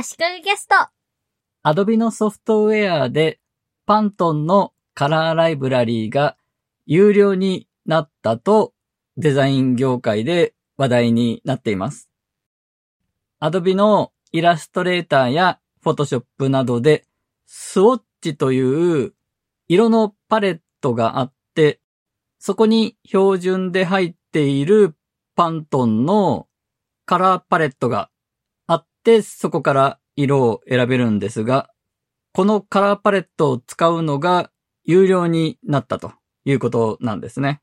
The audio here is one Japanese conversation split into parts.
足利ゲスト。Adobe のソフトウェアでパントンのカラーライブラリーが有料になったとデザイン業界で話題になっています。Adobe のイラストレーターや Photoshop などでスウォッチという色のパレットがあって、そこに標準で入っているパントンのカラーパレットがて、そこから色を選べるんですが、このカラーパレットを使うのが有料になったということなんですね。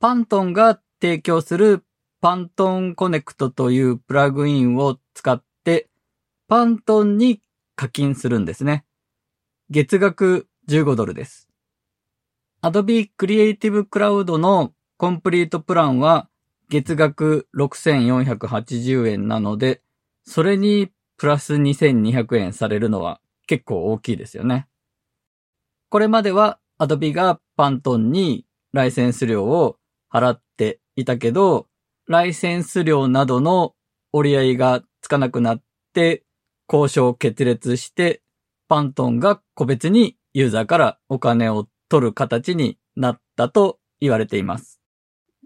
パントンが提供するパントンコネクトというプラグインを使って、パントンに課金するんですね。月額15ドルです。Adobe Creative Cloud のコンプリートプランは月額6480円なので、それにプラス2200円されるのは結構大きいですよね。これまでは Adobe がパントンにライセンス料を払っていたけど、ライセンス料などの折り合いがつかなくなって、交渉決裂して、パントンが個別にユーザーからお金を取る形になったと言われています。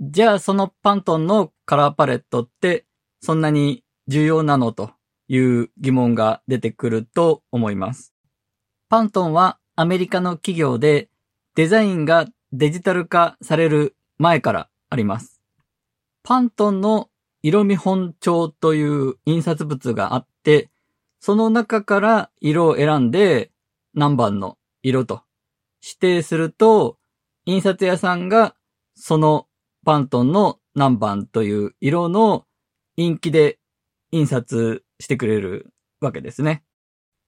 じゃあそのパントンのカラーパレットってそんなに重要なのという疑問が出てくると思います。パントンはアメリカの企業でデザインがデジタル化される前からあります。パントンの色見本帳という印刷物があって、その中から色を選んで何番の色と指定すると、印刷屋さんがそのパントンの何番という色のインキで印刷してくれるわけですね。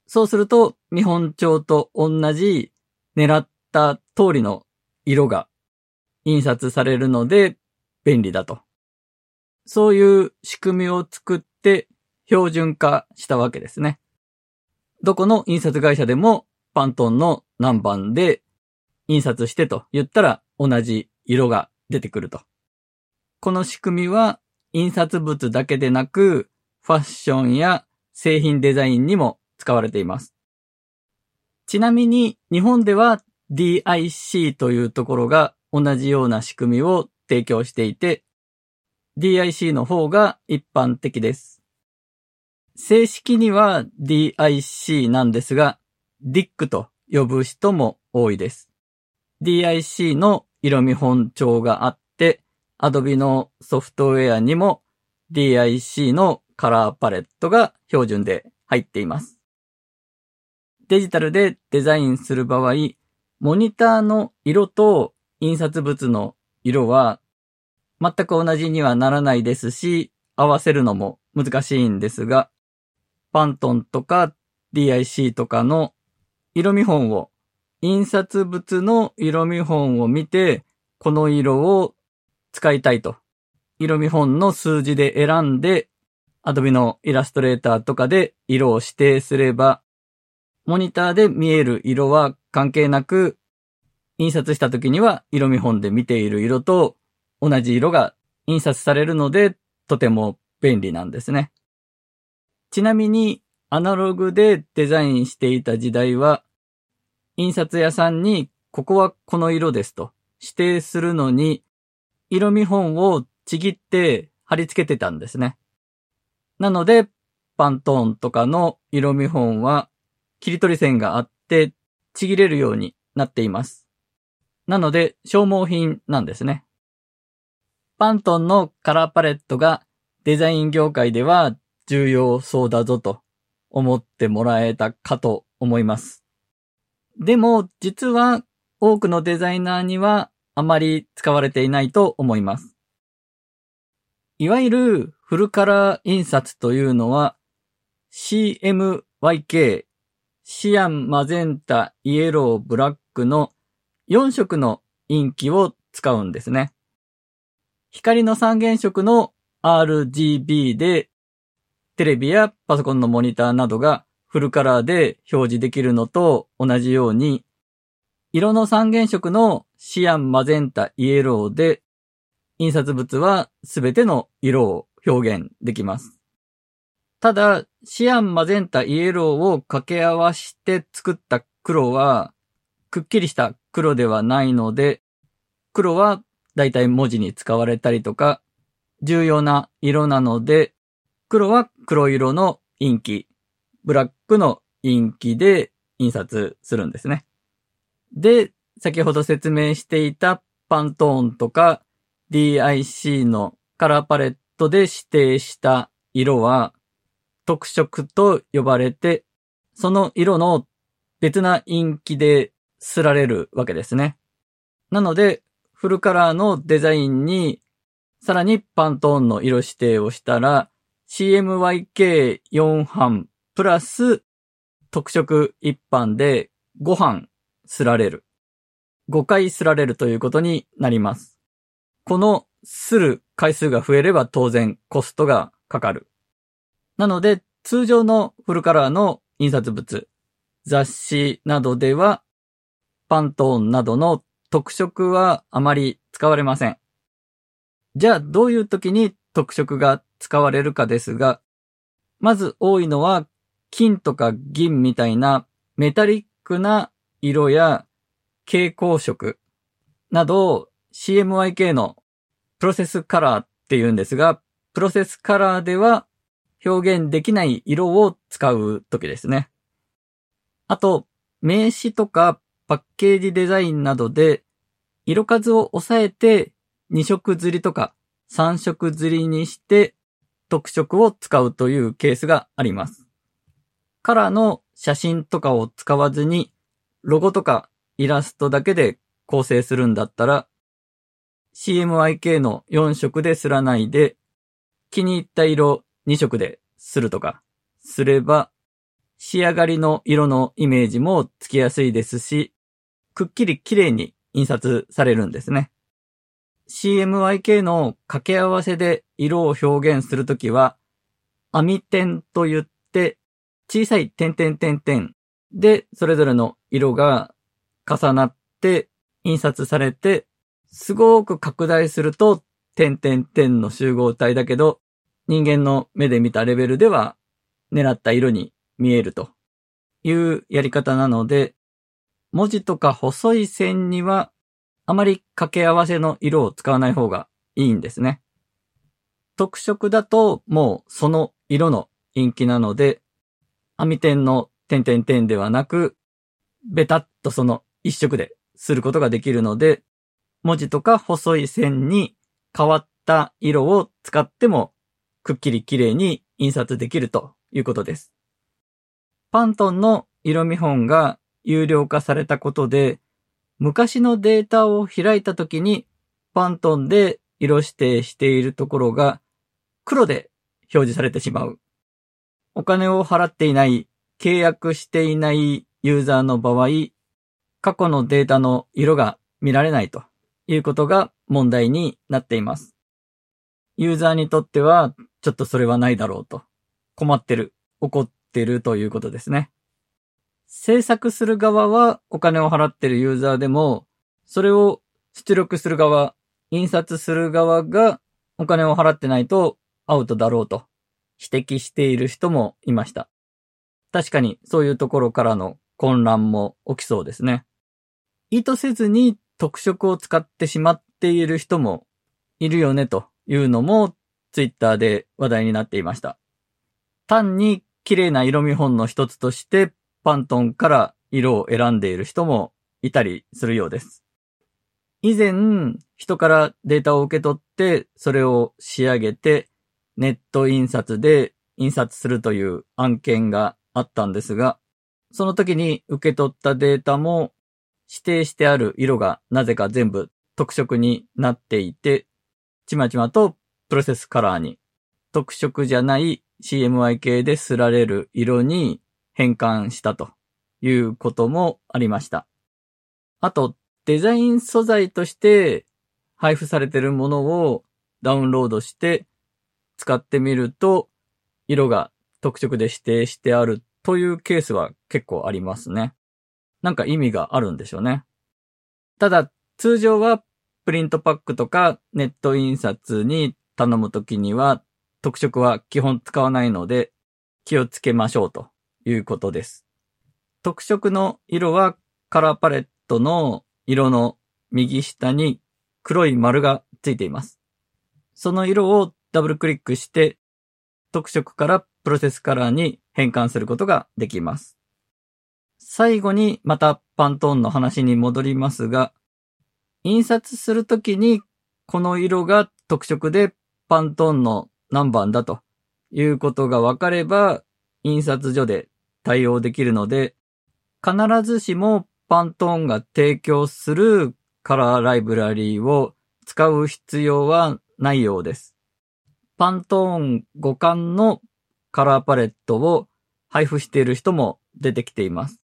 そうすると見本帳と同じ狙った通りの色が印刷されるので便利だと。そういう仕組みを作って標準化したわけですね。どこの印刷会社でもパントンの何番で印刷してと言ったら同じ色が出てくると。この仕組みは印刷物だけでなくファッションや製品デザインにも使われています。ちなみに日本では DIC というところが同じような仕組みを提供していて DIC の方が一般的です。正式には DIC なんですが、DIC と呼ぶ人も多いです。DIC の色見本帳があって、Adobe のソフトウェアにも DIC のカラーパレットが標準で入っています。デジタルでデザインする場合、モニターの色と印刷物の色は全く同じにはならないですし、合わせるのも難しいんですが、パントンとか DIC とかの色見本を、印刷物の色見本を見て、この色を使いたいと。色見本の数字で選んで、Adobe のイラストレーターとかで色を指定すれば、モニターで見える色は関係なく、印刷した時には色見本で見ている色と同じ色が印刷されるので、とても便利なんですね。ちなみに、アナログでデザインしていた時代は、印刷屋さんに、ここはこの色ですと指定するのに、色見本をちぎって貼り付けてたんですね。なので、パントーンとかの色見本は、切り取り線があって、ちぎれるようになっています。なので、消耗品なんですね。パントンのカラーパレットがデザイン業界では重要そうだぞと思ってもらえたかと思います。でも実は多くのデザイナーにはあまり使われていないと思います。いわゆるフルカラー印刷というのは CMYK、シアン、マゼンタ、イエロー、ブラックの4色のインキを使うんですね。光の三原色の RGB で、テレビやパソコンのモニターなどがフルカラーで表示できるのと同じように、色の三原色のシアン、マゼンタ、イエローで、印刷物はすべての色を表現できます。ただ、シアン、マゼンタ、イエローを掛け合わして作った黒は、くっきりした黒ではないので、黒はだいたい文字に使われたりとか、重要な色なので、黒は黒色のインキ、ブラックのインキで印刷するんですね。で、先ほど説明していたパントーンとか DIC のカラーパレットトで指定した色は特色と呼ばれて、その色の別なインキで刷られるわけですね。なので、フルカラーのデザインに、さらにパントーンの色指定をしたら、CMYK4 版プラス特色1版で5版すられる。5回すられるということになります。このする回数が増えれば当然コストがかかる。なので通常のフルカラーの印刷物、雑誌などではパントーンなどの特色はあまり使われません。じゃあどういう時に特色が使われるかですが、まず多いのは金とか銀みたいなメタリックな色や蛍光色など CMYK のプロセスカラーって言うんですが、プロセスカラーでは表現できない色を使う時ですね。あと、名詞とかパッケージデザインなどで色数を抑えて2色釣りとか3色釣りにして特色を使うというケースがあります。カラーの写真とかを使わずにロゴとかイラストだけで構成するんだったら CMYK の4色ですらないで気に入った色2色でするとかすれば仕上がりの色のイメージもつきやすいですし、くっきり綺麗に印刷されるんですね。CMYK の掛け合わせで色を表現するときは、網点と言って小さい点々点々でそれぞれの色が重なって印刷されて、すごく拡大すると点々点の集合体だけど、人間の目で見たレベルでは狙った色に見えるというやり方なので、文字とか細い線にはあまり掛け合わせの色を使わない方がいいんですね。特色だともうその色の陰気なので、網点の点々点ではなく、ベタっとその一色ですることができるので、文字とか細い線に変わった色を使ってもくっきり綺麗に印刷できるということです。パントンの色見本が有料化されたことで、昔のデータを開いたときに、パントンで色指定しているところが黒で表示されてしまう。お金を払っていない、契約していないユーザーの場合、過去のデータの色が見られないということが問題になっています。ユーザーにとっては、ちょっとそれはないだろうと。困ってる。怒ってるということですね。制作する側はお金を払ってるユーザーでも、それを出力する側、印刷する側がお金を払ってないとアウトだろうと指摘している人もいました。確かにそういうところからの混乱も起きそうですね。意図せずに特色を使ってしまっている人もいるよねというのもツイッターで話題になっていました。単に綺麗な色見本の一つとして、パントンから色を選んでいる人もいたりするようです。以前、人からデータを受け取って、それを仕上げて、ネット印刷で印刷するという案件があったんですが、その時に受け取ったデータも指定してある色がなぜか全部特色になっていて、ちまちまとプロセスカラーに特色じゃない CMY 系ですられる色に変換したということもありました。あと、デザイン素材として配布されているものをダウンロードして使ってみると、色が特色で指定してあるというケースは結構ありますね。なんか意味があるんでしょうね。ただ、通常はプリントパックとかネット印刷に頼むときには特色は基本使わないので、気をつけましょうということです。特色の色はカラーパレットの色の右下に黒い丸がついています。その色をダブルクリックして特色からプロセスカラーに変換することができます。最後にまたパントーンの話に戻りますが、印刷するときにこの色が特色でパントーンの何番だということが分かれば印刷所で対応できるので、必ずしもパントーンが提供するカラーライブラリーを使う必要はないようです。パントーン互換のカラーパレットを配布している人も出てきています。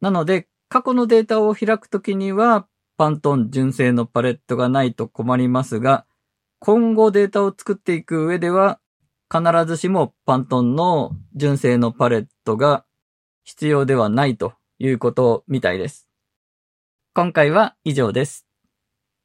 なので、過去のデータを開くときには、パントン純正のパレットがないと困りますが、今後データを作っていく上では、必ずしもパントンの純正のパレットが必要ではないということみたいです。今回は以上です。